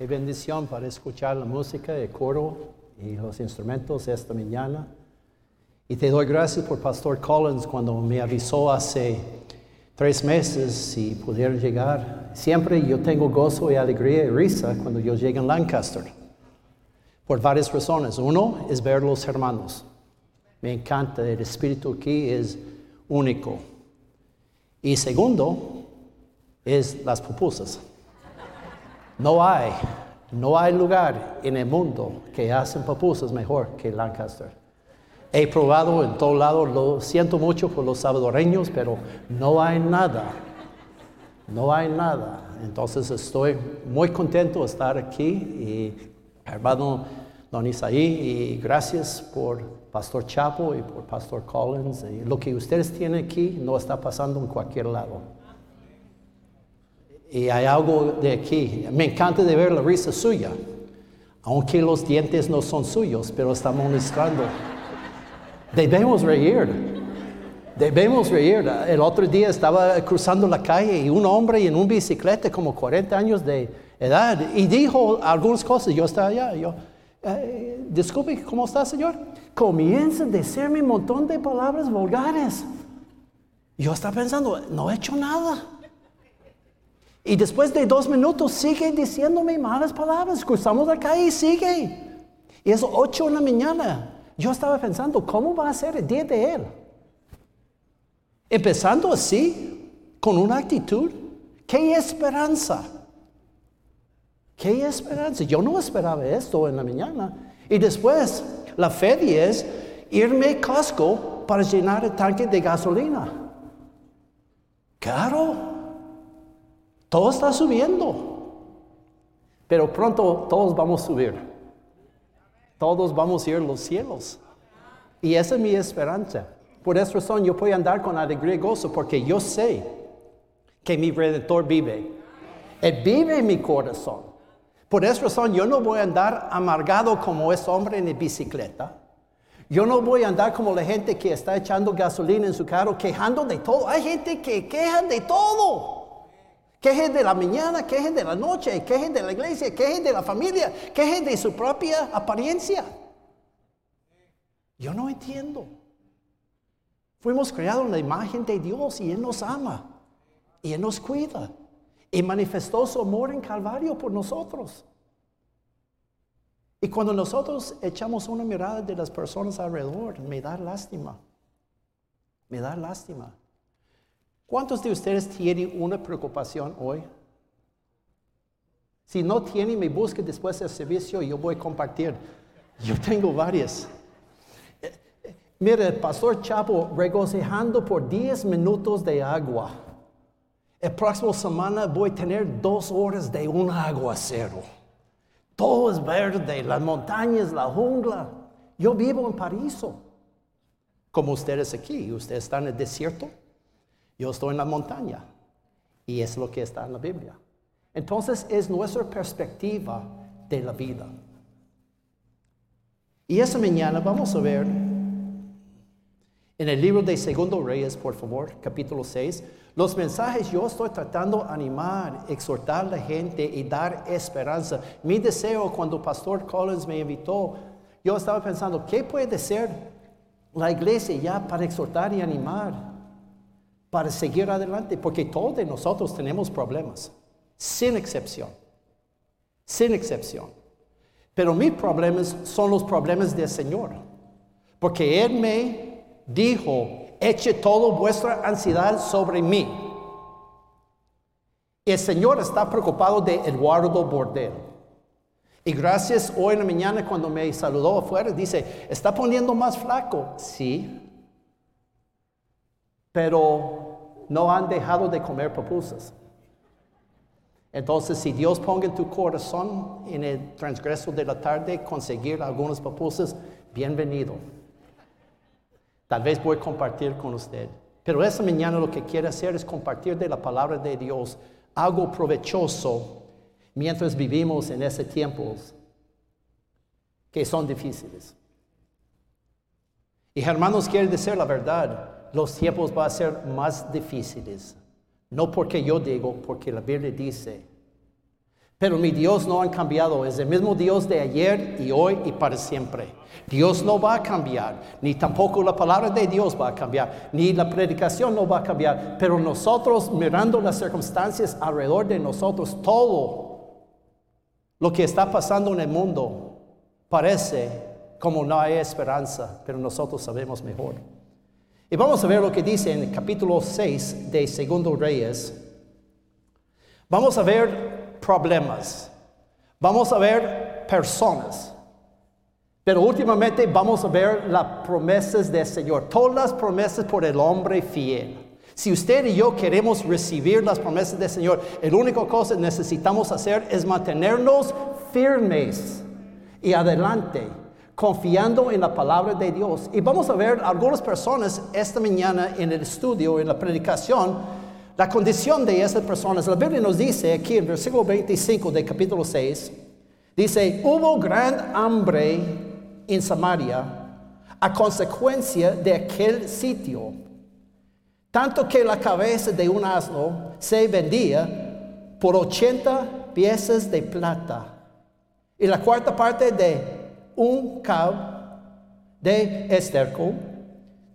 Qué bendición para escuchar la música, el coro y los instrumentos esta mañana. Y te doy gracias por Pastor Collins cuando me avisó hace tres meses si pudiera llegar. Siempre yo tengo gozo y alegría y risa cuando yo llego a Lancaster. Por varias razones. Uno es ver los hermanos. Me encanta, el espíritu aquí es único. Y segundo es las pupusas. No hay, no hay lugar en el mundo que hacen pupusas mejor que Lancaster. He probado en todo lado, lo siento mucho por los salvadoreños, pero no hay nada. No hay nada. Entonces estoy muy contento de estar aquí y hermano Don Isaí, y gracias por Pastor Chapo y por Pastor Collins. Y lo que ustedes tienen aquí no está pasando en cualquier lado. Y hay algo de aquí. Me encanta de ver la risa suya, aunque los dientes no son suyos, pero estamos mostrando. Debemos reír. Debemos reír. El otro día estaba cruzando la calle y un hombre en un bicicleta como 40 años de edad y dijo algunas cosas. Yo estaba allá. Yo, eh, disculpe, ¿cómo está, señor? Comienza a decirme un montón de palabras vulgares. Yo estaba pensando, no he hecho nada. Y después de dos minutos sigue diciéndome malas palabras. Cruzamos acá y sigue. Y es ocho de la mañana. Yo estaba pensando, ¿cómo va a ser el día de él? Empezando así, con una actitud. ¿Qué esperanza? ¿Qué esperanza? Yo no esperaba esto en la mañana. Y después, la fe es irme a Costco para llenar el tanque de gasolina. Claro. Todo está subiendo. Pero pronto todos vamos a subir. Todos vamos a ir a los cielos. Y esa es mi esperanza. Por esa razón yo puedo andar con alegría y gozo porque yo sé que mi redentor vive. Él vive en mi corazón. Por esa razón yo no voy a andar amargado como ese hombre en bicicleta. Yo no voy a andar como la gente que está echando gasolina en su carro quejando de todo. Hay gente que queja de todo. Quejen de la mañana, quejen de la noche, quejen de la iglesia, quejen de la familia, quejen de su propia apariencia. Yo no entiendo. Fuimos creados en la imagen de Dios y Él nos ama y Él nos cuida y manifestó su amor en Calvario por nosotros. Y cuando nosotros echamos una mirada de las personas alrededor, me da lástima. Me da lástima. ¿Cuántos de ustedes tienen una preocupación hoy? Si no tienen, me busque después del servicio y yo voy a compartir. Yo tengo varias. Mire, el pastor Chapo regocijando por 10 minutos de agua. El próximo semana voy a tener dos horas de un aguacero. Todo es verde, las montañas, la jungla. Yo vivo en Paraíso, como ustedes aquí. Ustedes están en el desierto. Yo estoy en la montaña y es lo que está en la Biblia. Entonces es nuestra perspectiva de la vida. Y esa mañana vamos a ver en el libro de Segundo Reyes, por favor, capítulo 6, los mensajes yo estoy tratando de animar, exhortar a la gente y dar esperanza. Mi deseo cuando Pastor Collins me invitó, yo estaba pensando, ¿qué puede ser la iglesia ya para exhortar y animar? Para seguir adelante, porque todos nosotros tenemos problemas, sin excepción, sin excepción. Pero mis problemas son los problemas del Señor, porque Él me dijo, eche toda vuestra ansiedad sobre mí. El Señor está preocupado de Eduardo Bordel. Y gracias hoy en la mañana cuando me saludó afuera, dice, ¿está poniendo más flaco? Sí, pero no han dejado de comer pupusas. Entonces, si Dios ponga en tu corazón en el transgreso de la tarde conseguir algunas pupusas, bienvenido. Tal vez voy a compartir con usted. Pero esta mañana lo que quiero hacer es compartir de la palabra de Dios algo provechoso mientras vivimos en esos tiempos que son difíciles. Y hermanos, quiero decir la verdad los tiempos van a ser más difíciles. No porque yo digo, porque la Biblia dice. Pero mi Dios no ha cambiado, es el mismo Dios de ayer y hoy y para siempre. Dios no va a cambiar, ni tampoco la palabra de Dios va a cambiar, ni la predicación no va a cambiar, pero nosotros mirando las circunstancias alrededor de nosotros, todo lo que está pasando en el mundo parece como no hay esperanza, pero nosotros sabemos mejor. Y vamos a ver lo que dice en el capítulo 6 de Segundo Reyes. Vamos a ver problemas, vamos a ver personas. Pero últimamente vamos a ver las promesas del Señor, todas las promesas por el hombre fiel. Si usted y yo queremos recibir las promesas del Señor, la única cosa que necesitamos hacer es mantenernos firmes y adelante, confiando en la palabra de Dios. Y vamos a ver algunas personas esta mañana en el estudio, en la predicación, la condición de esas personas. La Biblia nos dice aquí en versículo 25 del capítulo 6, dice, hubo gran hambre en Samaria a consecuencia de aquel sitio. Tanto que la cabeza de un asno se vendía por 80 piezas de plata y la cuarta parte de un cab de esterco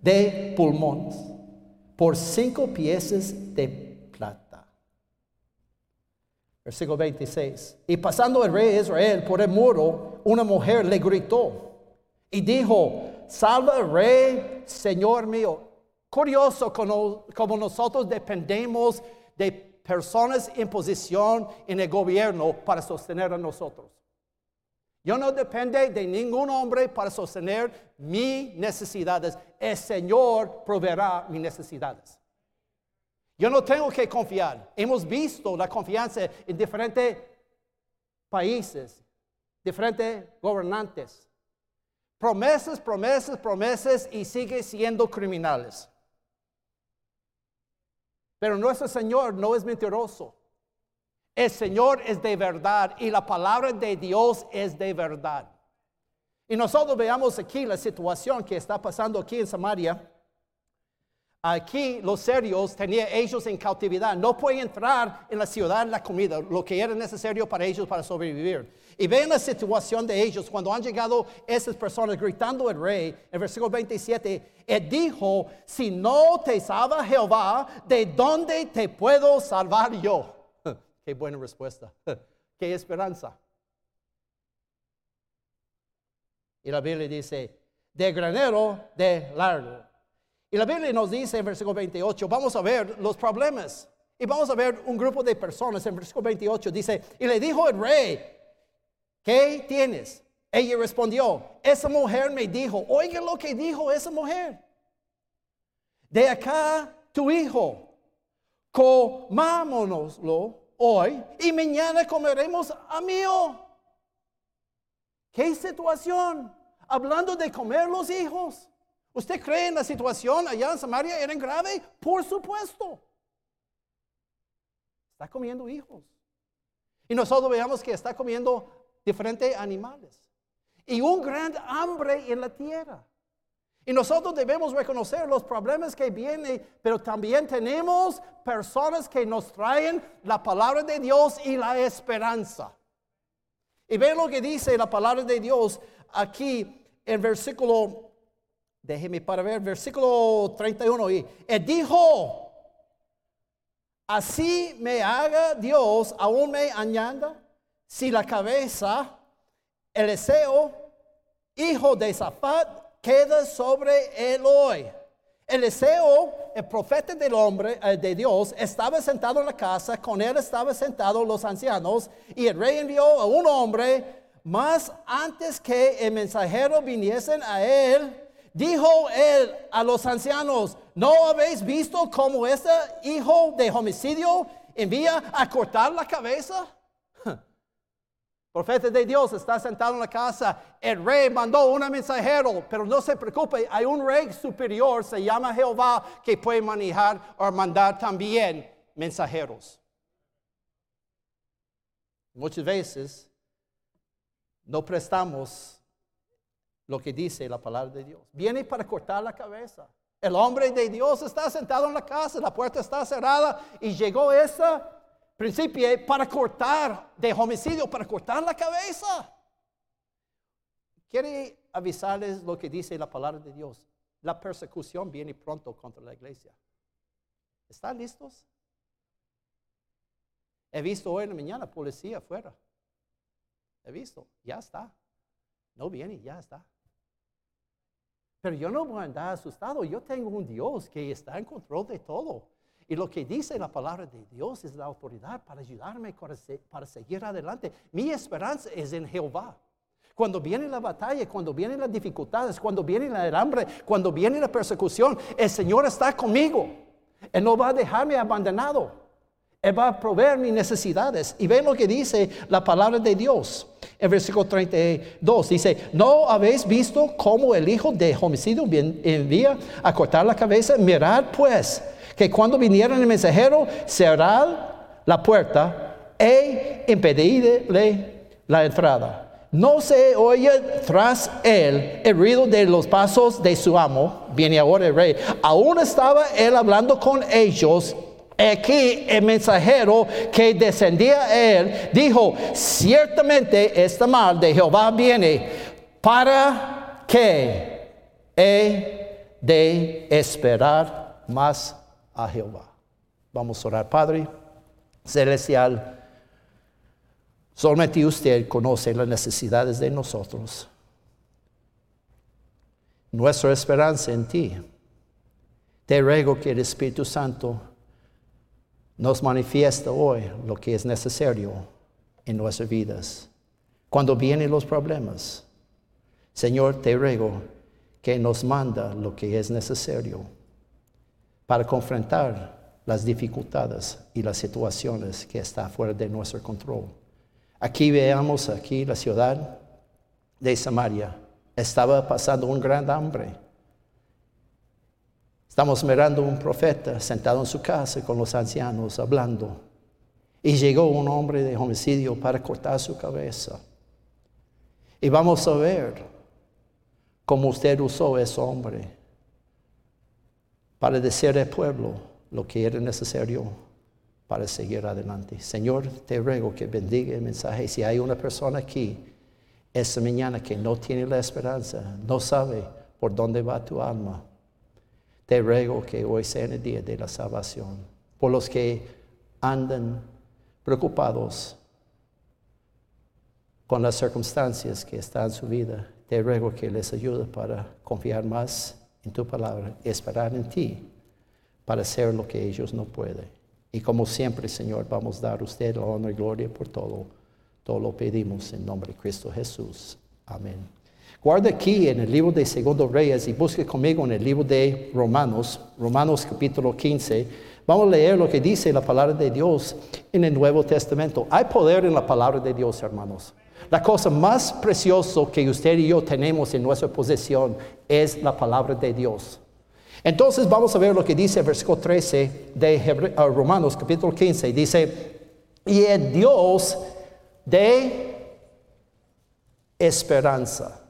de pulmones por cinco piezas de plata. Versículo 26. Y pasando el rey Israel por el muro, una mujer le gritó y dijo, salva rey, Señor mío. Curioso como nosotros dependemos de personas en posición en el gobierno para sostener a nosotros. Yo no dependo de ningún hombre para sostener mis necesidades. El Señor proveerá mis necesidades. Yo no tengo que confiar. Hemos visto la confianza en diferentes países, diferentes gobernantes. Promesas, promesas, promesas y sigue siendo criminales. Pero nuestro Señor no es mentiroso. El Señor es de verdad y la palabra de Dios es de verdad. Y nosotros veamos aquí la situación que está pasando aquí en Samaria. Aquí los serios tenían ellos en cautividad. No pueden entrar en la ciudad la comida, lo que era necesario para ellos para sobrevivir. Y ven la situación de ellos cuando han llegado esas personas gritando al rey. En versículo 27, él dijo, si no te salva Jehová, ¿de dónde te puedo salvar yo? Qué buena respuesta. Qué esperanza. Y la Biblia dice, de granero, de largo. Y la Biblia nos dice en versículo 28, vamos a ver los problemas. Y vamos a ver un grupo de personas en versículo 28. Dice, y le dijo el rey, ¿qué tienes? Ella respondió, esa mujer me dijo, oiga lo que dijo esa mujer. De acá tu hijo, comámonoslo hoy y mañana comeremos a mío. ¿Qué situación? Hablando de comer los hijos. ¿Usted cree en la situación allá en Samaria era grave? Por supuesto. Está comiendo hijos. Y nosotros veamos que está comiendo diferentes animales. Y un gran hambre en la tierra. Y nosotros debemos reconocer los problemas que vienen, pero también tenemos personas que nos traen la palabra de Dios y la esperanza. Y ve lo que dice la palabra de Dios aquí en versículo Déjeme para ver, versículo 31. Y dijo, así me haga Dios, aún me añada, si la cabeza, el deseo, hijo de Zafat, queda sobre él hoy. El deseo, el profeta del hombre, eh, de Dios, estaba sentado en la casa, con él estaban sentados los ancianos, y el rey envió a un hombre, más antes que el mensajero viniesen a él, Dijo él a los ancianos, ¿no habéis visto cómo este hijo de homicidio envía a cortar la cabeza? Profeta de Dios está sentado en la casa. El rey mandó un mensajero, pero no se preocupe, hay un rey superior, se llama Jehová, que puede manejar o mandar también mensajeros. Muchas veces no prestamos lo que dice la palabra de Dios. Viene para cortar la cabeza. El hombre de Dios está sentado en la casa, la puerta está cerrada y llegó esa principio para cortar de homicidio, para cortar la cabeza. Quiere avisarles lo que dice la palabra de Dios. La persecución viene pronto contra la iglesia. ¿Están listos? He visto hoy en la mañana policía afuera. He visto, ya está. No viene, ya está. Pero yo no voy a andar asustado. Yo tengo un Dios que está en control de todo. Y lo que dice la palabra de Dios es la autoridad para ayudarme para seguir adelante. Mi esperanza es en Jehová. Cuando viene la batalla, cuando vienen las dificultades, cuando viene el hambre, cuando viene la persecución, el Señor está conmigo. Él no va a dejarme abandonado. Él va a proveer mis necesidades. Y ven lo que dice la palabra de Dios. En versículo 32 dice, ¿no habéis visto cómo el hijo de homicidio envía a cortar la cabeza? Mirad pues que cuando viniera el mensajero, cerrad la puerta e impedidle la entrada. No se oye tras él el ruido de los pasos de su amo. Viene ahora el rey. Aún estaba él hablando con ellos. Aquí el mensajero que descendía a él dijo, ciertamente esta mal de Jehová viene para que he de esperar más a Jehová. Vamos a orar, Padre Celestial. Solamente usted conoce las necesidades de nosotros. Nuestra esperanza en ti. Te ruego que el Espíritu Santo nos manifieste hoy lo que es necesario en nuestras vidas. Cuando vienen los problemas, Señor, te ruego que nos manda lo que es necesario para confrontar las dificultades y las situaciones que están fuera de nuestro control. Aquí veamos, aquí la ciudad de Samaria estaba pasando un gran hambre. Estamos mirando un profeta sentado en su casa con los ancianos hablando. Y llegó un hombre de homicidio para cortar su cabeza. Y vamos a ver cómo usted usó a ese hombre para decir al pueblo lo que era necesario para seguir adelante. Señor, te ruego que bendiga el mensaje. Si hay una persona aquí esta mañana que no tiene la esperanza, no sabe por dónde va tu alma, te ruego que hoy sea el día de la salvación. Por los que andan preocupados con las circunstancias que están en su vida, te ruego que les ayude para confiar más en tu palabra, esperar en ti para hacer lo que ellos no pueden. Y como siempre, Señor, vamos a dar a usted la honor y gloria por todo. Todo lo pedimos en nombre de Cristo Jesús. Amén. Guarda aquí en el libro de Segundo Reyes y busque conmigo en el libro de Romanos, Romanos capítulo 15. Vamos a leer lo que dice la palabra de Dios en el Nuevo Testamento. Hay poder en la palabra de Dios, hermanos. La cosa más preciosa que usted y yo tenemos en nuestra posesión es la palabra de Dios. Entonces vamos a ver lo que dice el versículo 13 de uh, Romanos capítulo 15. Dice, y el Dios de esperanza.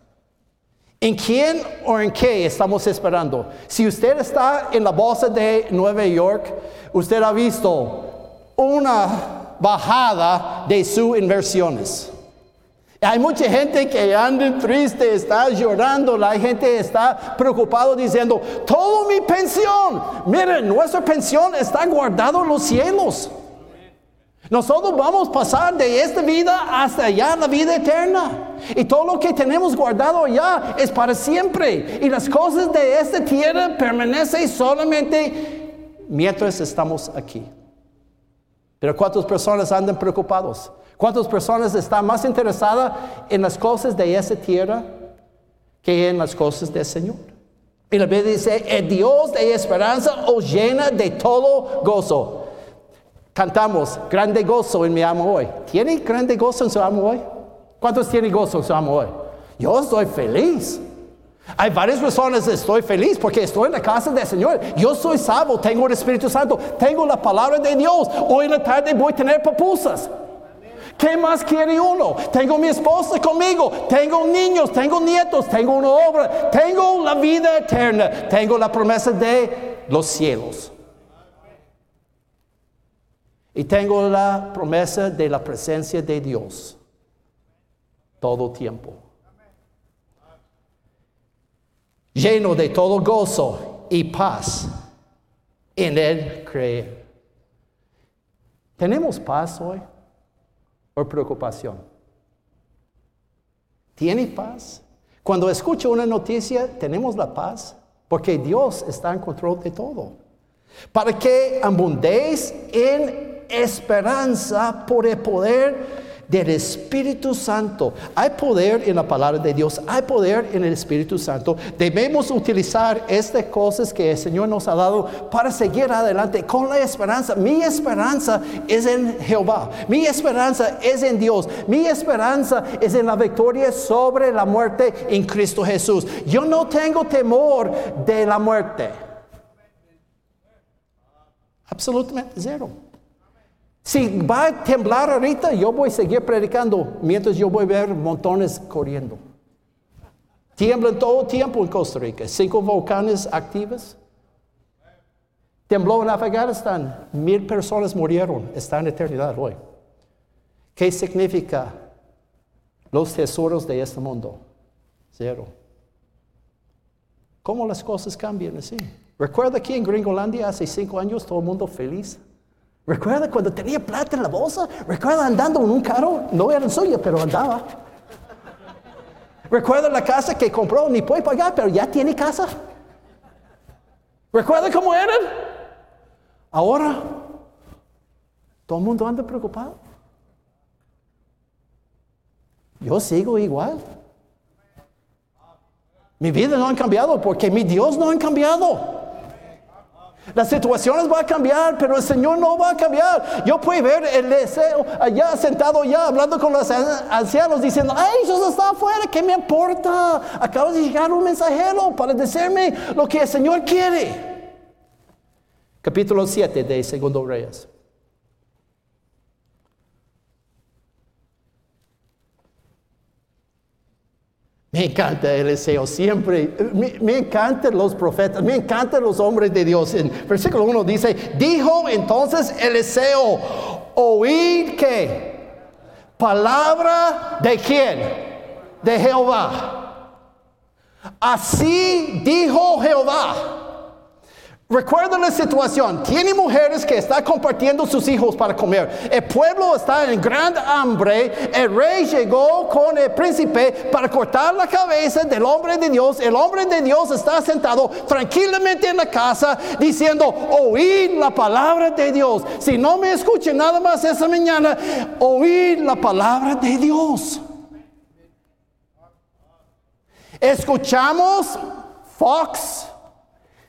¿En quién o en qué estamos esperando? Si usted está en la bolsa de Nueva York, usted ha visto una bajada de sus inversiones. Hay mucha gente que anda triste, está llorando, la gente está preocupado diciendo, toda mi pensión, miren, nuestra pensión está guardada en los cielos. Nosotros vamos a pasar de esta vida hasta allá la vida eterna. Y todo lo que tenemos guardado allá es para siempre. Y las cosas de esta tierra permanecen solamente mientras estamos aquí. Pero ¿cuántas personas andan preocupados? ¿Cuántas personas están más interesadas en las cosas de esa tierra que en las cosas del Señor? Y la Biblia dice, el Dios de esperanza os llena de todo gozo. Cantamos, grande gozo en mi amo hoy. ¿Tiene grande gozo en su amo hoy? ¿Cuántos tienen gozo en su amo hoy? Yo estoy feliz. Hay varias razones estoy feliz porque estoy en la casa del Señor. Yo soy salvo, tengo el Espíritu Santo, tengo la palabra de Dios. Hoy en la tarde voy a tener papusas. ¿Qué más quiere uno? Tengo mi esposa conmigo, tengo niños, tengo nietos, tengo una obra, tengo la vida eterna, tengo la promesa de los cielos. Y tengo la promesa de la presencia de Dios todo tiempo. Lleno de todo gozo y paz en Él creer. ¿Tenemos paz hoy o preocupación? ¿Tiene paz? Cuando escucho una noticia, ¿tenemos la paz? Porque Dios está en control de todo. Para que abundéis en esperanza por el poder del Espíritu Santo. Hay poder en la palabra de Dios, hay poder en el Espíritu Santo. Debemos utilizar estas cosas que el Señor nos ha dado para seguir adelante con la esperanza. Mi esperanza es en Jehová, mi esperanza es en Dios, mi esperanza es en la victoria sobre la muerte en Cristo Jesús. Yo no tengo temor de la muerte. Absolutamente cero. Si va a temblar ahorita, yo voy a seguir predicando mientras yo voy a ver montones corriendo. Tiembla todo el tiempo en Costa Rica. Cinco volcanes activos. Tembló en Afganistán. Mil personas murieron. Está en eternidad hoy. ¿Qué significa los tesoros de este mundo? Cero. ¿Cómo las cosas cambian así? Recuerda que en Gringolandia hace cinco años todo el mundo feliz. Recuerda cuando tenía plata en la bolsa. Recuerda andando en un carro. No era suyo, pero andaba. Recuerda la casa que compró, ni puede pagar, pero ya tiene casa. Recuerda cómo eran. Ahora, todo el mundo anda preocupado. Yo sigo igual. Mi vida no ha cambiado porque mi Dios no ha cambiado. Las situaciones van a cambiar, pero el Señor no va a cambiar. Yo puedo ver el deseo allá sentado ya hablando con los ancianos diciendo, ay, Jesús está afuera, ¿qué me importa? Acaba de llegar un mensajero para decirme lo que el Señor quiere. Capítulo 7 de Segundo Reyes. Me encanta Eliseo, siempre, me, encantan los profetas, me encantan los hombres de Dios. En versículo 1 dice, dijo entonces Eliseo, oíd que palabra de quién? De Jehová. Así dijo Jehová Recuerda la situación. Tiene mujeres que están compartiendo sus hijos para comer. El pueblo está en gran hambre. El rey llegó con el príncipe para cortar la cabeza del hombre de Dios. El hombre de Dios está sentado tranquilamente en la casa diciendo, oíd la palabra de Dios. Si no me escuchen nada más esa mañana, oíd la palabra de Dios. Escuchamos Fox.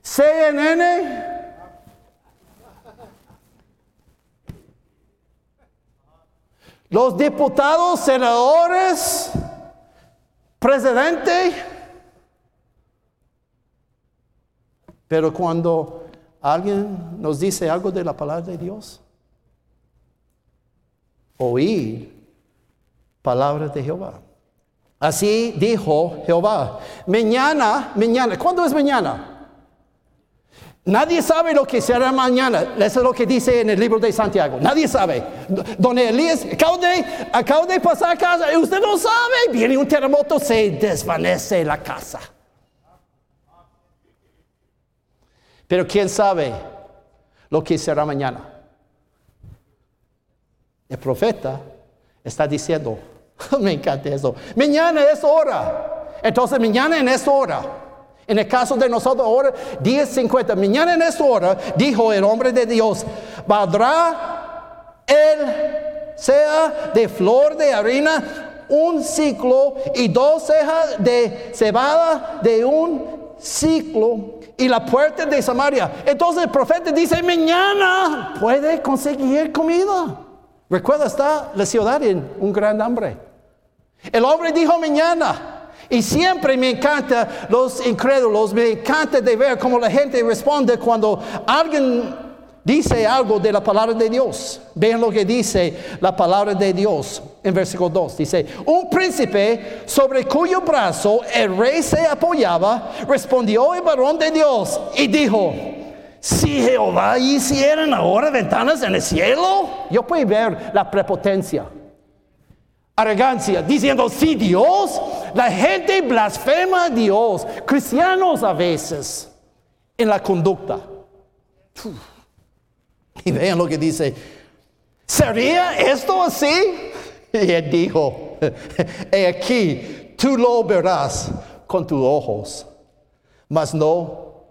CNN. Los diputados, senadores, presidente. Pero cuando alguien nos dice algo de la palabra de Dios, oír palabra de Jehová. Así dijo Jehová. Mañana, mañana, ¿cuándo es mañana? Nadie sabe lo que será mañana. Eso es lo que dice en el libro de Santiago. Nadie sabe. Don Elías, acabo de, pasar a casa usted no sabe. Viene un terremoto, se desvanece la casa. Pero ¿quién sabe lo que será mañana? El profeta está diciendo, me encanta eso, mañana es hora. Entonces mañana en esta hora en el caso de nosotros ahora, 10.50, mañana en esta hora, dijo el hombre de Dios, valdrá el sea de flor de harina un ciclo y dos cejas de cebada de un ciclo y la puerta de Samaria. Entonces el profeta dice, mañana puede conseguir comida. Recuerda, está la ciudad en un gran hambre. El hombre dijo mañana. Y siempre me encanta los incrédulos, me encanta de ver cómo la gente responde cuando alguien dice algo de la palabra de Dios. Vean lo que dice la palabra de Dios en versículo 2. Dice, un príncipe sobre cuyo brazo el rey se apoyaba, respondió el varón de Dios y dijo, Si Jehová hiciera ahora ventanas en el cielo, yo puedo ver la prepotencia, arrogancia, diciendo, si Dios, la gente blasfema a Dios, cristianos a veces, en la conducta. Y vean lo que dice, ¿sería esto así? Y él dijo, he aquí, tú lo verás con tus ojos, mas no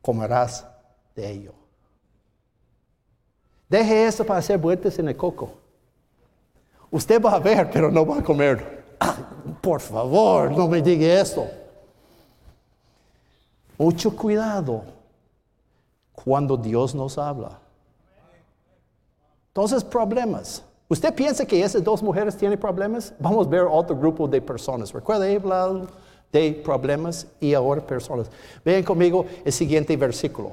comerás de ello. Deje eso para hacer vueltas en el coco. Usted va a ver, pero no va a comer. Por favor, no me diga esto. Mucho cuidado cuando Dios nos habla. Entonces, problemas. ¿Usted piensa que esas dos mujeres tienen problemas? Vamos a ver otro grupo de personas. Recuerda, he hablado de problemas y ahora personas. Vean conmigo el siguiente versículo.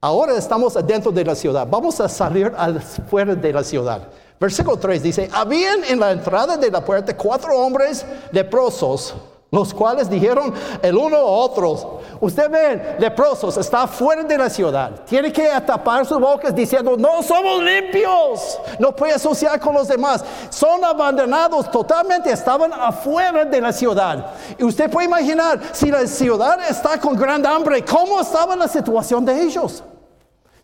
Ahora estamos adentro de la ciudad. Vamos a salir afuera de la ciudad. Versículo 3 dice, habían en la entrada de la puerta cuatro hombres leprosos los cuales dijeron el uno a otro, usted ve, leprosos, está fuera de la ciudad, tiene que tapar sus bocas diciendo, no somos limpios, no puede asociar con los demás, son abandonados totalmente, estaban afuera de la ciudad. Y usted puede imaginar, si la ciudad está con gran hambre, ¿cómo estaba la situación de ellos?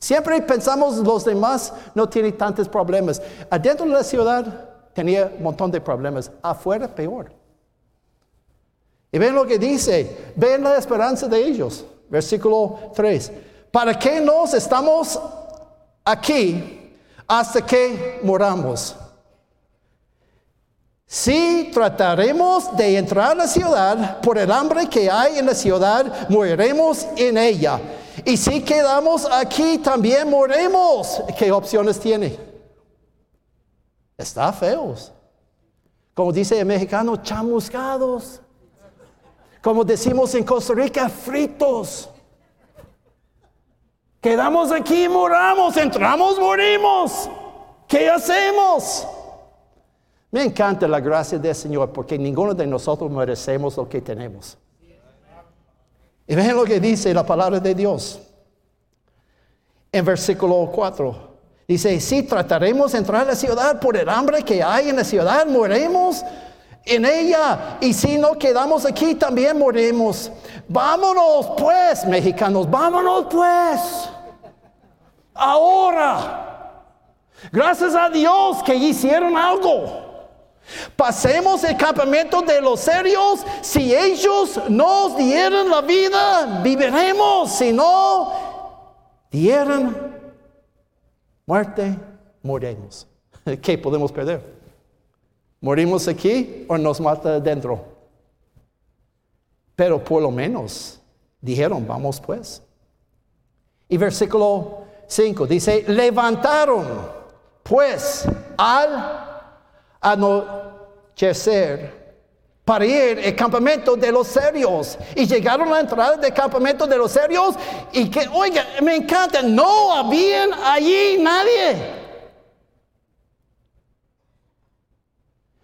Siempre pensamos los demás no tienen tantos problemas. Adentro de la ciudad tenía un montón de problemas, afuera peor. Y ven lo que dice, ven la esperanza de ellos. Versículo 3. ¿Para qué nos estamos aquí hasta que moramos? Si trataremos de entrar a la ciudad, por el hambre que hay en la ciudad, moriremos en ella. Y si quedamos aquí, también moriremos. ¿Qué opciones tiene? Está feos. Como dice el mexicano, chamuscados como decimos en Costa Rica, fritos. Quedamos aquí, moramos, entramos, morimos. ¿Qué hacemos? Me encanta la gracia del Señor porque ninguno de nosotros merecemos lo que tenemos. Y ven lo que dice la palabra de Dios. En versículo 4. Dice, si trataremos de entrar a la ciudad por el hambre que hay en la ciudad, moriremos en ella. Y si no quedamos aquí, también morimos. Vámonos pues, mexicanos, vámonos pues. Ahora. Gracias a Dios que hicieron algo. Pasemos el campamento de los serios. Si ellos nos dieran la vida, viviremos. Si no dieran muerte, moriremos. ¿Qué podemos perder? ¿Morimos aquí o nos mata adentro? Pero por lo menos dijeron, vamos pues. Y versículo 5 dice, levantaron pues al anochecer para ir al campamento de los serios. Y llegaron a la entrada del campamento de los serios y que, oiga, me encanta, no había allí nadie.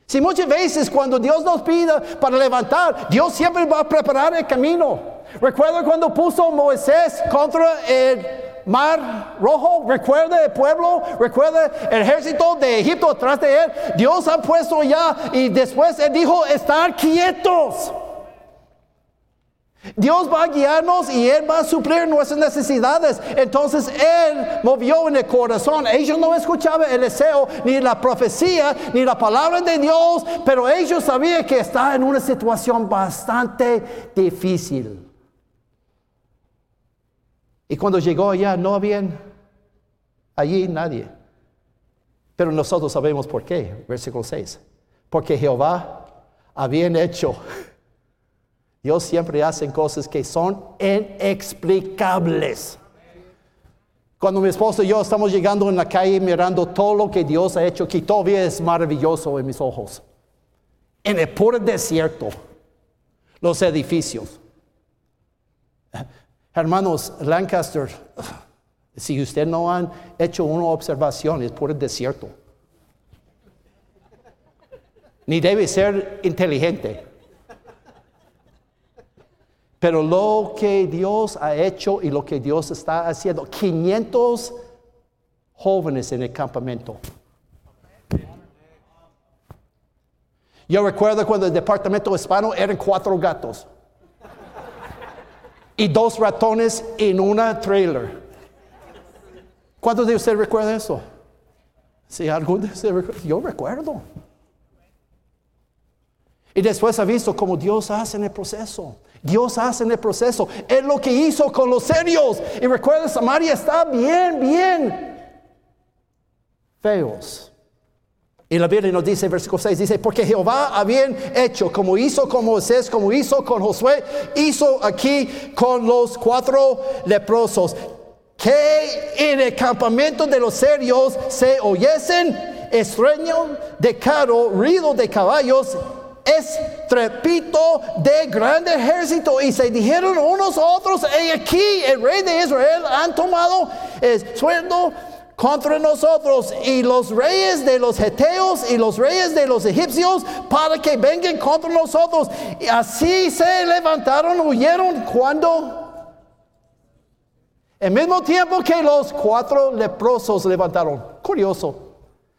Si muchas veces cuando Dios nos pida para levantar, Dios siempre va a preparar el camino. Recuerda cuando puso Moisés contra el mar rojo, recuerda el pueblo, recuerda el ejército de Egipto atrás de él. Dios ha puesto ya y después él dijo, estar quietos. Dios va a guiarnos y Él va a suplir nuestras necesidades. Entonces Él movió en el corazón. Ellos no escuchaban el deseo, ni la profecía, ni la palabra de Dios, pero ellos sabían que estaba en una situación bastante difícil. Y cuando llegó allá no había allí nadie. Pero nosotros sabemos por qué. Versículo 6. Porque Jehová había hecho Dios siempre hace cosas que son inexplicables. Cuando mi esposo y yo estamos llegando en la calle mirando todo lo que Dios ha hecho, que todavía es maravilloso en mis ojos. En el puro desierto, los edificios. Hermanos, Lancaster, si usted no han hecho una observación, es puro desierto. Ni debe ser inteligente. Pero lo que Dios ha hecho y lo que Dios está haciendo, 500 jóvenes en el campamento. Yo recuerdo cuando el departamento hispano eran cuatro gatos y dos ratones en una trailer. ¿Cuántos de ustedes recuerdan eso? Si alguno de ustedes recuerda, yo recuerdo. Y después ha visto cómo Dios hace en el proceso. Dios hace en el proceso. Es lo que hizo con los serios. Y recuerda, Samaria está bien, bien feos. Y la Biblia nos dice, versículo 6, dice, porque Jehová había hecho, como hizo con Moisés, como hizo con Josué, hizo aquí con los cuatro leprosos, que en el campamento de los serios se oyesen estruendo de carro, ruido de caballos, estrepito de grande ejército. Y se dijeron unos a otros, y aquí el rey de Israel han tomado el sueldo contra nosotros y los reyes de los Geteos y los reyes de los egipcios para que vengan contra nosotros. Y así se levantaron, huyeron cuando... El mismo tiempo que los cuatro leprosos levantaron. Curioso.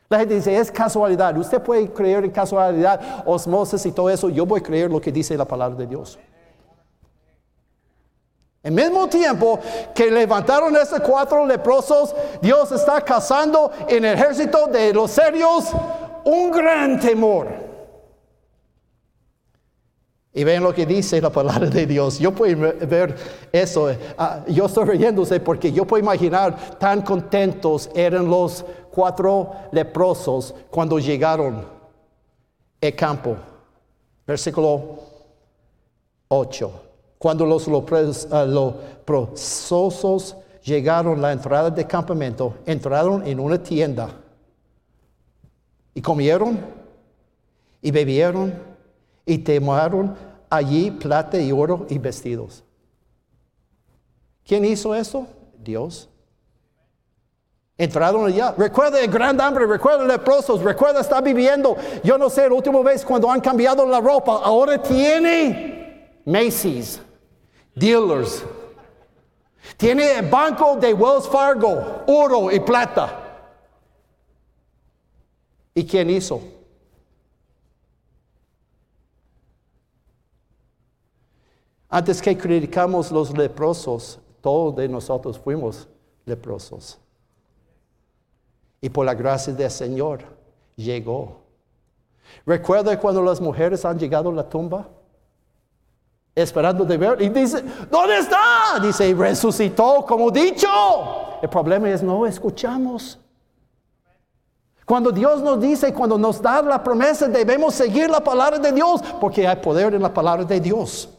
La gente dice, es casualidad. Usted puede creer en casualidad, osmosis y todo eso. Yo voy a creer lo que dice la palabra de Dios. Al mismo tiempo que levantaron esos cuatro leprosos, Dios está causando en el ejército de los serios un gran temor. Y ven lo que dice la palabra de Dios. Yo puedo ver eso. Ah, yo estoy riéndose porque yo puedo imaginar tan contentos eran los cuatro leprosos cuando llegaron al campo. Versículo 8. Cuando los leprosos llegaron a la entrada del campamento, entraron en una tienda y comieron y bebieron y tomaron allí plata y oro y vestidos. ¿Quién hizo eso? Dios. Entraron allá. Recuerda el gran hambre, recuerda leprosos, recuerda estar viviendo. Yo no sé, la última vez cuando han cambiado la ropa, ahora tiene Macy's dealers. Tiene el banco de Wells Fargo, oro y plata. ¿Y quién hizo? Antes que criticamos los leprosos, todos de nosotros fuimos leprosos. Y por la gracia del Señor llegó. ¿Recuerda cuando las mujeres han llegado a la tumba? Esperando de ver. Y dice, ¿dónde está? Dice, resucitó como dicho. El problema es no escuchamos. Cuando Dios nos dice, cuando nos da la promesa, debemos seguir la palabra de Dios, porque hay poder en la palabra de Dios.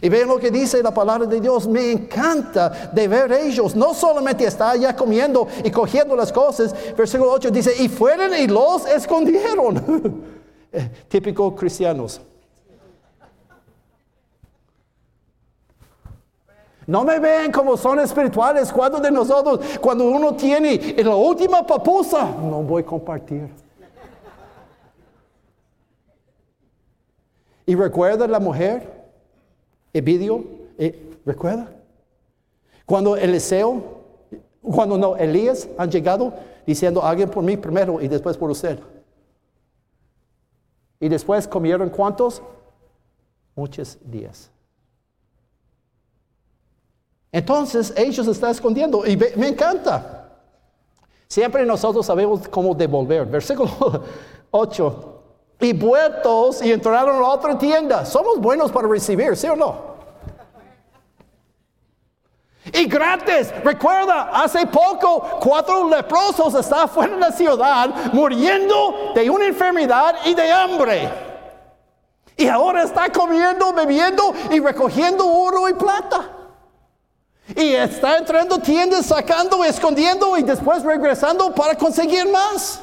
Y ven lo que dice la palabra de Dios. Me encanta de ver ellos. No solamente está allá comiendo y cogiendo las cosas. Versículo 8 dice, y fueron y los escondieron. Eh, típico cristianos. No me ven como son espirituales. Cuando de nosotros, cuando uno tiene en la última papusa, no voy a compartir. Y recuerda la mujer, el video, eh, recuerda. Cuando Eliseo, cuando no, Elías han llegado diciendo, alguien por mí primero y después por usted. Y después comieron cuántos? Muchos días. Entonces ellos están escondiendo y me encanta. Siempre nosotros sabemos cómo devolver. Versículo 8. Y vueltos y entraron a otra tienda. Somos buenos para recibir, ¿sí o no? Y gratis, recuerda, hace poco cuatro leprosos estaban fuera de la ciudad muriendo de una enfermedad y de hambre. Y ahora está comiendo, bebiendo y recogiendo oro y plata. Y está entrando tiendas, sacando, escondiendo y después regresando para conseguir más.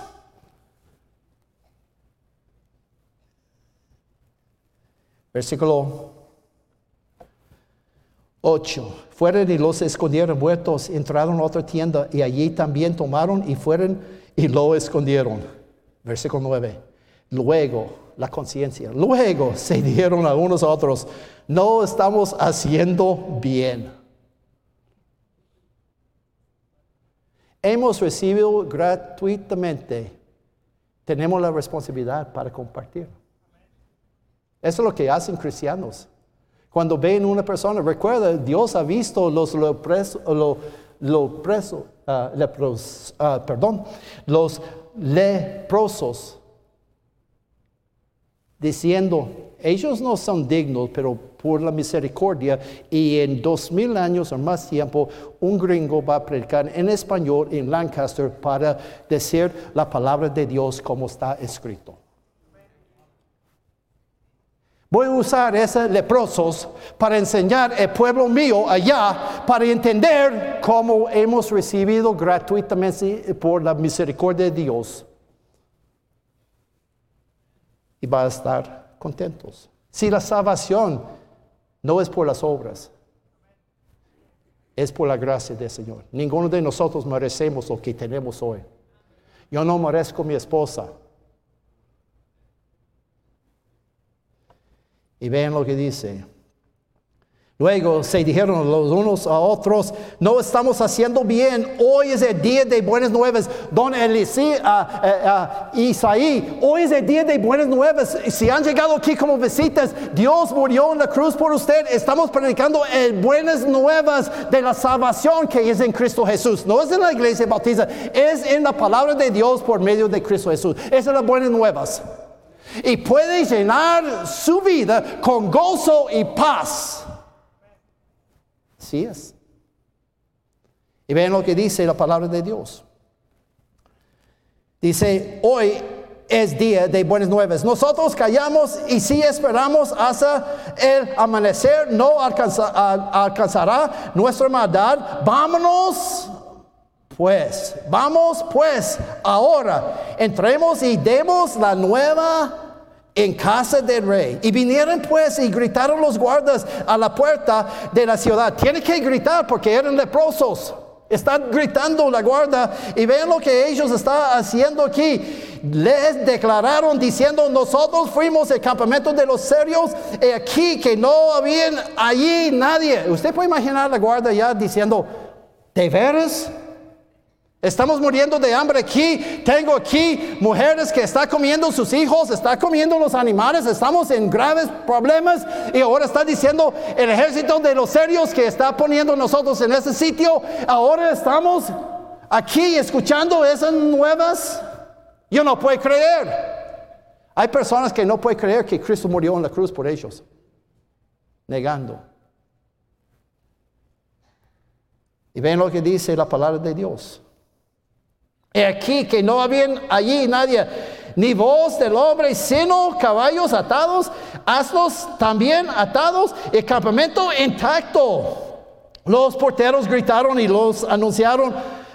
Versículo 8. Fueron y los escondieron muertos, entraron a otra tienda y allí también tomaron y fueron y lo escondieron. Versículo 9. Luego, la conciencia. Luego se dijeron a unos otros, no estamos haciendo bien. Hemos recibido gratuitamente. Tenemos la responsabilidad para compartir. Eso es lo que hacen cristianos. Cuando ven una persona, recuerda, Dios ha visto los ah, perdón, los leprosos diciendo, ellos no son dignos, pero por la misericordia y en dos mil años o más tiempo, un gringo va a predicar en español en Lancaster para decir la palabra de Dios como está escrito. Voy a usar esos leprosos para enseñar al pueblo mío allá, para entender cómo hemos recibido gratuitamente por la misericordia de Dios y va a estar contentos. Si la salvación no es por las obras, es por la gracia del Señor. Ninguno de nosotros merecemos lo que tenemos hoy. Yo no merezco mi esposa. Y vean lo que dice. Luego se dijeron los unos a otros, no estamos haciendo bien, hoy es el día de buenas nuevas. Don Elisí, a Isaí, hoy es el día de buenas nuevas. Si han llegado aquí como visitas, Dios murió en la cruz por usted. Estamos predicando el buenas nuevas de la salvación que es en Cristo Jesús. No es en la iglesia bautiza, es en la palabra de Dios por medio de Cristo Jesús. Esas son las buenas nuevas. Y puede llenar su vida con gozo y paz. Y vean lo que dice la palabra de Dios. Dice, hoy es día de buenas nuevas. Nosotros callamos y si esperamos hasta el amanecer, no alcanzará nuestra maldad. Vámonos pues, vamos pues ahora, entremos y demos la nueva en casa del rey. Y vinieron pues y gritaron los guardas a la puerta de la ciudad. Tienen que gritar porque eran leprosos. Están gritando la guarda y ven lo que ellos están haciendo aquí. Les declararon diciendo, nosotros fuimos el campamento de los serios y aquí que no había allí nadie. Usted puede imaginar la guarda ya diciendo, ¿de veras? Estamos muriendo de hambre aquí. Tengo aquí mujeres que están comiendo sus hijos, están comiendo los animales. Estamos en graves problemas. Y ahora está diciendo el ejército de los serios que está poniendo nosotros en ese sitio. Ahora estamos aquí escuchando esas nuevas. Yo no puedo creer. Hay personas que no pueden creer que Cristo murió en la cruz por ellos. Negando. Y ven lo que dice la palabra de Dios. Aquí que no había allí nadie, ni voz del hombre, sino caballos atados, asnos también atados, el campamento intacto. Los porteros gritaron y los anunciaron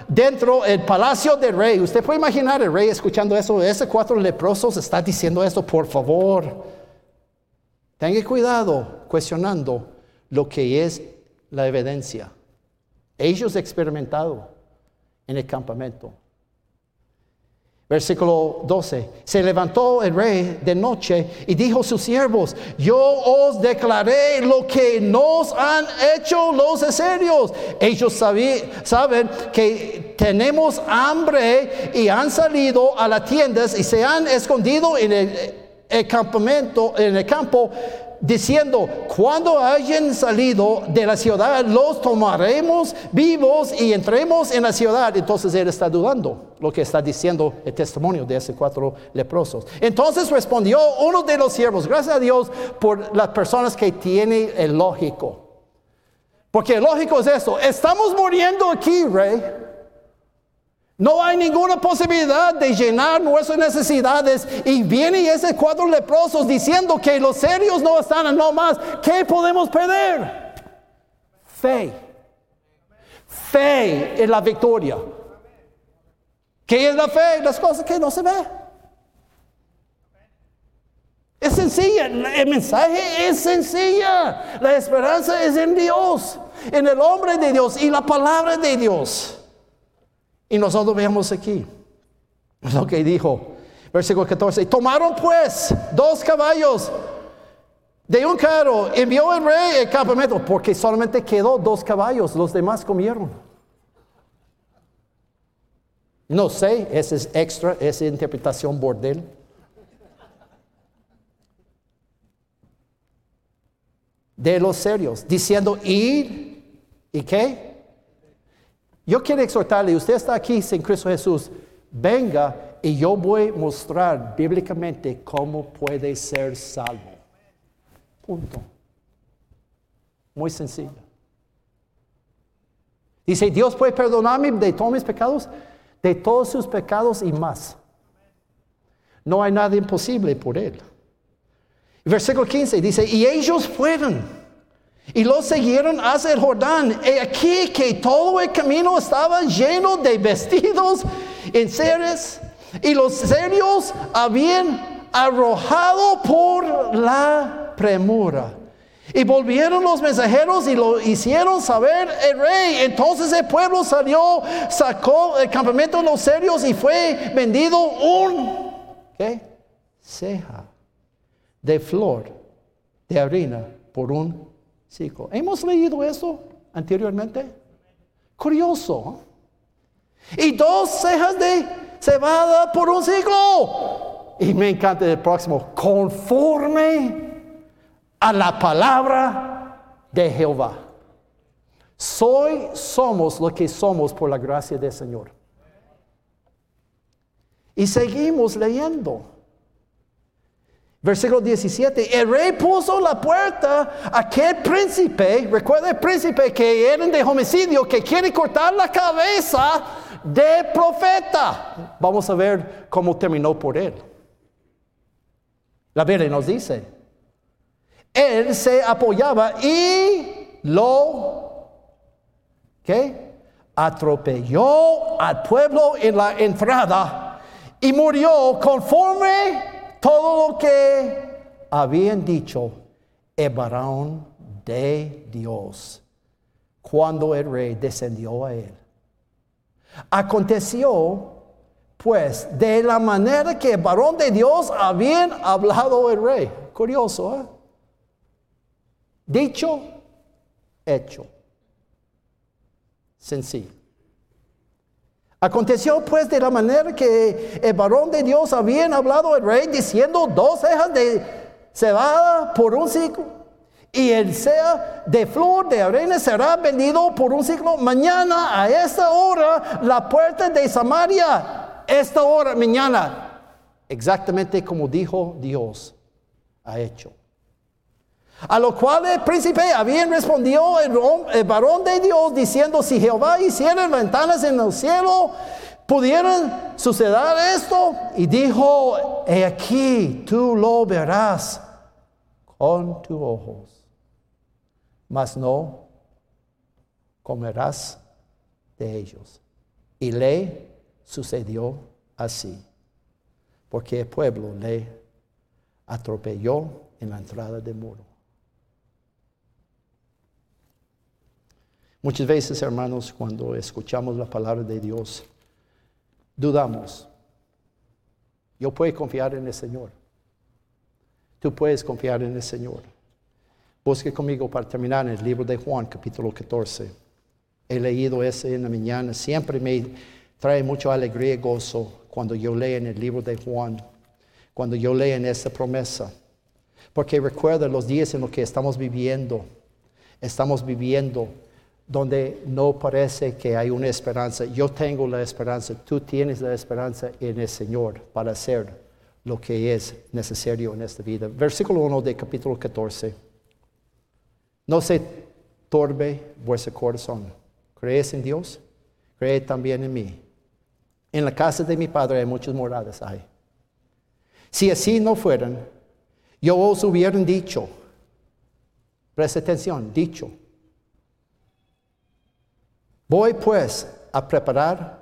dentro del palacio del rey. Usted puede imaginar el rey escuchando eso. Ese cuatro leprosos está diciendo esto, por favor. Tenga cuidado cuestionando lo que es la evidencia. Ellos experimentado en el campamento. Versículo 12. Se levantó el rey de noche y dijo a sus siervos, yo os declaré lo que nos han hecho los asirios. Ellos saben que tenemos hambre y han salido a las tiendas y se han escondido en el campamento, en el campo diciendo, cuando hayan salido de la ciudad, los tomaremos vivos y entremos en la ciudad. Entonces él está dudando lo que está diciendo el testimonio de esos cuatro leprosos. Entonces respondió uno de los siervos, gracias a Dios por las personas que tienen el lógico. Porque el lógico es esto, estamos muriendo aquí, rey. No hay ninguna posibilidad de llenar nuestras necesidades y vienen esos cuatro leprosos diciendo que los serios no están, no más. ¿Qué podemos perder? Fe. Fe en la victoria. ¿Qué es la fe? Las cosas que no se ven. Es sencilla, el mensaje es sencilla. La esperanza es en Dios, en el hombre de Dios y la palabra de Dios. Y nosotros vemos aquí lo que dijo. Versículo 14. Tomaron pues dos caballos de un carro, envió el rey el campamento, porque solamente quedó dos caballos, los demás comieron. No sé, esa es extra, esa interpretación bordel. De los serios, diciendo ir y qué. Yo quiero exhortarle, usted está aquí sin Cristo Jesús, venga y yo voy a mostrar bíblicamente cómo puede ser salvo. Punto. Muy sencillo. Dice, Dios puede perdonarme de todos mis pecados, de todos sus pecados y más. No hay nada imposible por Él. Versículo 15 dice, y ellos fueron y los siguieron hacia el Jordán. Y aquí que todo el camino estaba lleno de vestidos en seres y los serios habían arrojado por la premura. Y volvieron los mensajeros y lo hicieron saber el rey. Entonces el pueblo salió, sacó el campamento de los serios y fue vendido un ¿qué? ceja de flor de harina por un ¿Hemos leído eso anteriormente? Curioso. Y dos cejas de cebada por un ciclo. Y me encanta el próximo, conforme a la palabra de Jehová. Soy, somos lo que somos por la gracia del Señor. Y seguimos leyendo. Versículo 17, el rey puso la puerta a aquel príncipe, recuerda el príncipe que era de homicidio, que quiere cortar la cabeza del profeta. Vamos a ver cómo terminó por él. La Biblia nos dice, él se apoyaba y lo ¿qué? atropelló al pueblo en la entrada y murió conforme todo lo que habían dicho el varón de Dios cuando el rey descendió a él. Aconteció pues de la manera que el varón de Dios habían hablado el rey. Curioso, ¿eh? Dicho, hecho. Sencillo. Aconteció pues de la manera que el varón de Dios habían hablado al rey diciendo dos cejas de cebada por un ciclo y el sea de flor de arena será vendido por un ciclo. Mañana a esta hora la puerta de Samaria, esta hora mañana, exactamente como dijo Dios, ha hecho. A lo cual el príncipe había respondido el, varón de Dios diciendo, si Jehová hiciera ventanas en el cielo, pudieran suceder esto. Y dijo, he aquí, tú lo verás con tus ojos, mas no comerás de ellos. Y le sucedió así, porque el pueblo le atropelló en la entrada del muro. Muchas veces, hermanos, cuando escuchamos la palabra de Dios, dudamos. Yo puedo confiar en el Señor. Tú puedes confiar en el Señor. Busque conmigo para terminar en el libro de Juan, capítulo 14. He leído ese en la mañana. Siempre me trae mucha alegría y gozo cuando yo leo en el libro de Juan, cuando yo leo en esa promesa. Porque recuerda los días en los que estamos viviendo. Estamos viviendo donde no parece que hay una esperanza. Yo tengo la esperanza, tú tienes la esperanza en el Señor para hacer lo que es necesario en esta vida. Versículo 1 de capítulo 14. No se torbe vuestro corazón. ¿Crees en Dios? Cree también en mí. En la casa de mi Padre hay muchas moradas. Hay. Si así no fueran, yo os hubieran dicho, presta atención, dicho, Voy pues a preparar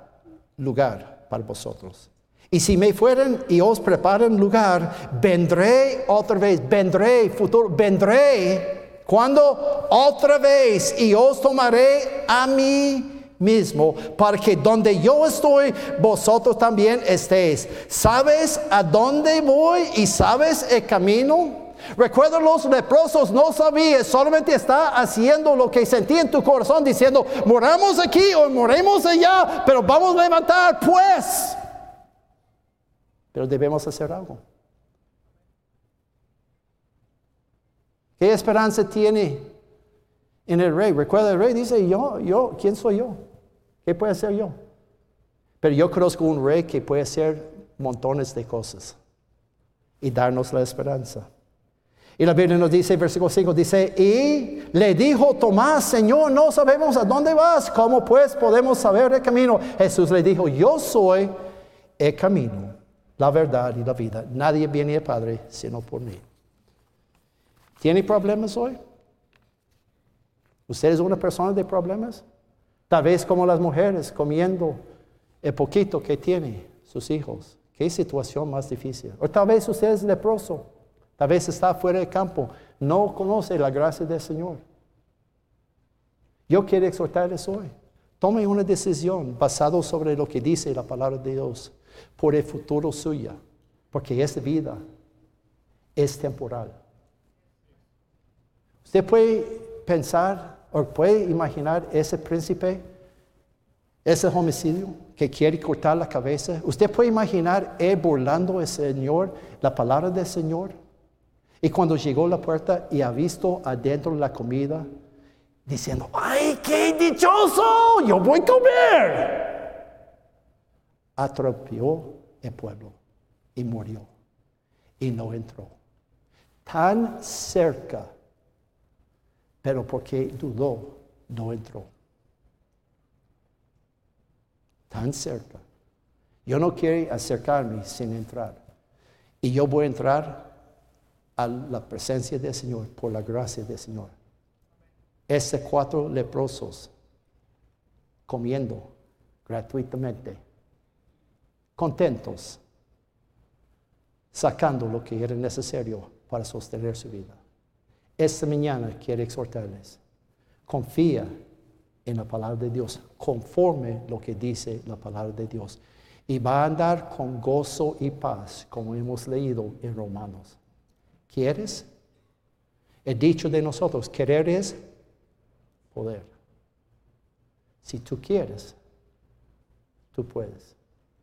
lugar para vosotros. Y si me fueren y os preparan lugar, vendré otra vez, vendré, futuro, vendré. Cuando otra vez y os tomaré a mí mismo, para que donde yo estoy, vosotros también estéis. ¿Sabes a dónde voy y sabes el camino? Recuerda los leprosos, no sabían, solamente está haciendo lo que sentí en tu corazón, diciendo, moramos aquí o moremos allá, pero vamos a levantar pues. Pero debemos hacer algo. ¿Qué esperanza tiene en el rey? Recuerda, el rey dice, yo, yo, ¿quién soy yo? ¿Qué puede hacer yo? Pero yo conozco un rey que puede hacer montones de cosas y darnos la esperanza. Y la Biblia nos dice, versículo 5, dice, y le dijo Tomás, Señor, no sabemos a dónde vas, ¿cómo pues podemos saber el camino? Jesús le dijo, yo soy el camino, la verdad y la vida. Nadie viene al Padre sino por mí. ¿Tiene problemas hoy? ¿Usted es una persona de problemas? Tal vez como las mujeres comiendo el poquito que tiene sus hijos. ¿Qué situación más difícil? O tal vez usted es leproso. Tal vez está fuera del campo, no conoce la gracia del Señor. Yo quiero exhortarles hoy. Tome una decisión basada sobre lo que dice la palabra de Dios por el futuro suyo, porque esta vida es temporal. Usted puede pensar o puede imaginar ese príncipe, ese homicidio que quiere cortar la cabeza. Usted puede imaginar él burlando al Señor, la palabra del Señor. Y cuando llegó a la puerta y ha visto adentro la comida, diciendo, ¡ay, qué dichoso! Yo voy a comer. Atropelló el pueblo y murió. Y no entró. Tan cerca, pero porque dudó, no entró. Tan cerca. Yo no quiero acercarme sin entrar. Y yo voy a entrar a la presencia del Señor por la gracia del Señor. Estos cuatro leprosos comiendo gratuitamente, contentos, sacando lo que era necesario para sostener su vida. Esta mañana quiero exhortarles, confía en la palabra de Dios, conforme lo que dice la palabra de Dios, y va a andar con gozo y paz, como hemos leído en Romanos. ¿Quieres? El dicho de nosotros, querer es poder. Si tú quieres, tú puedes.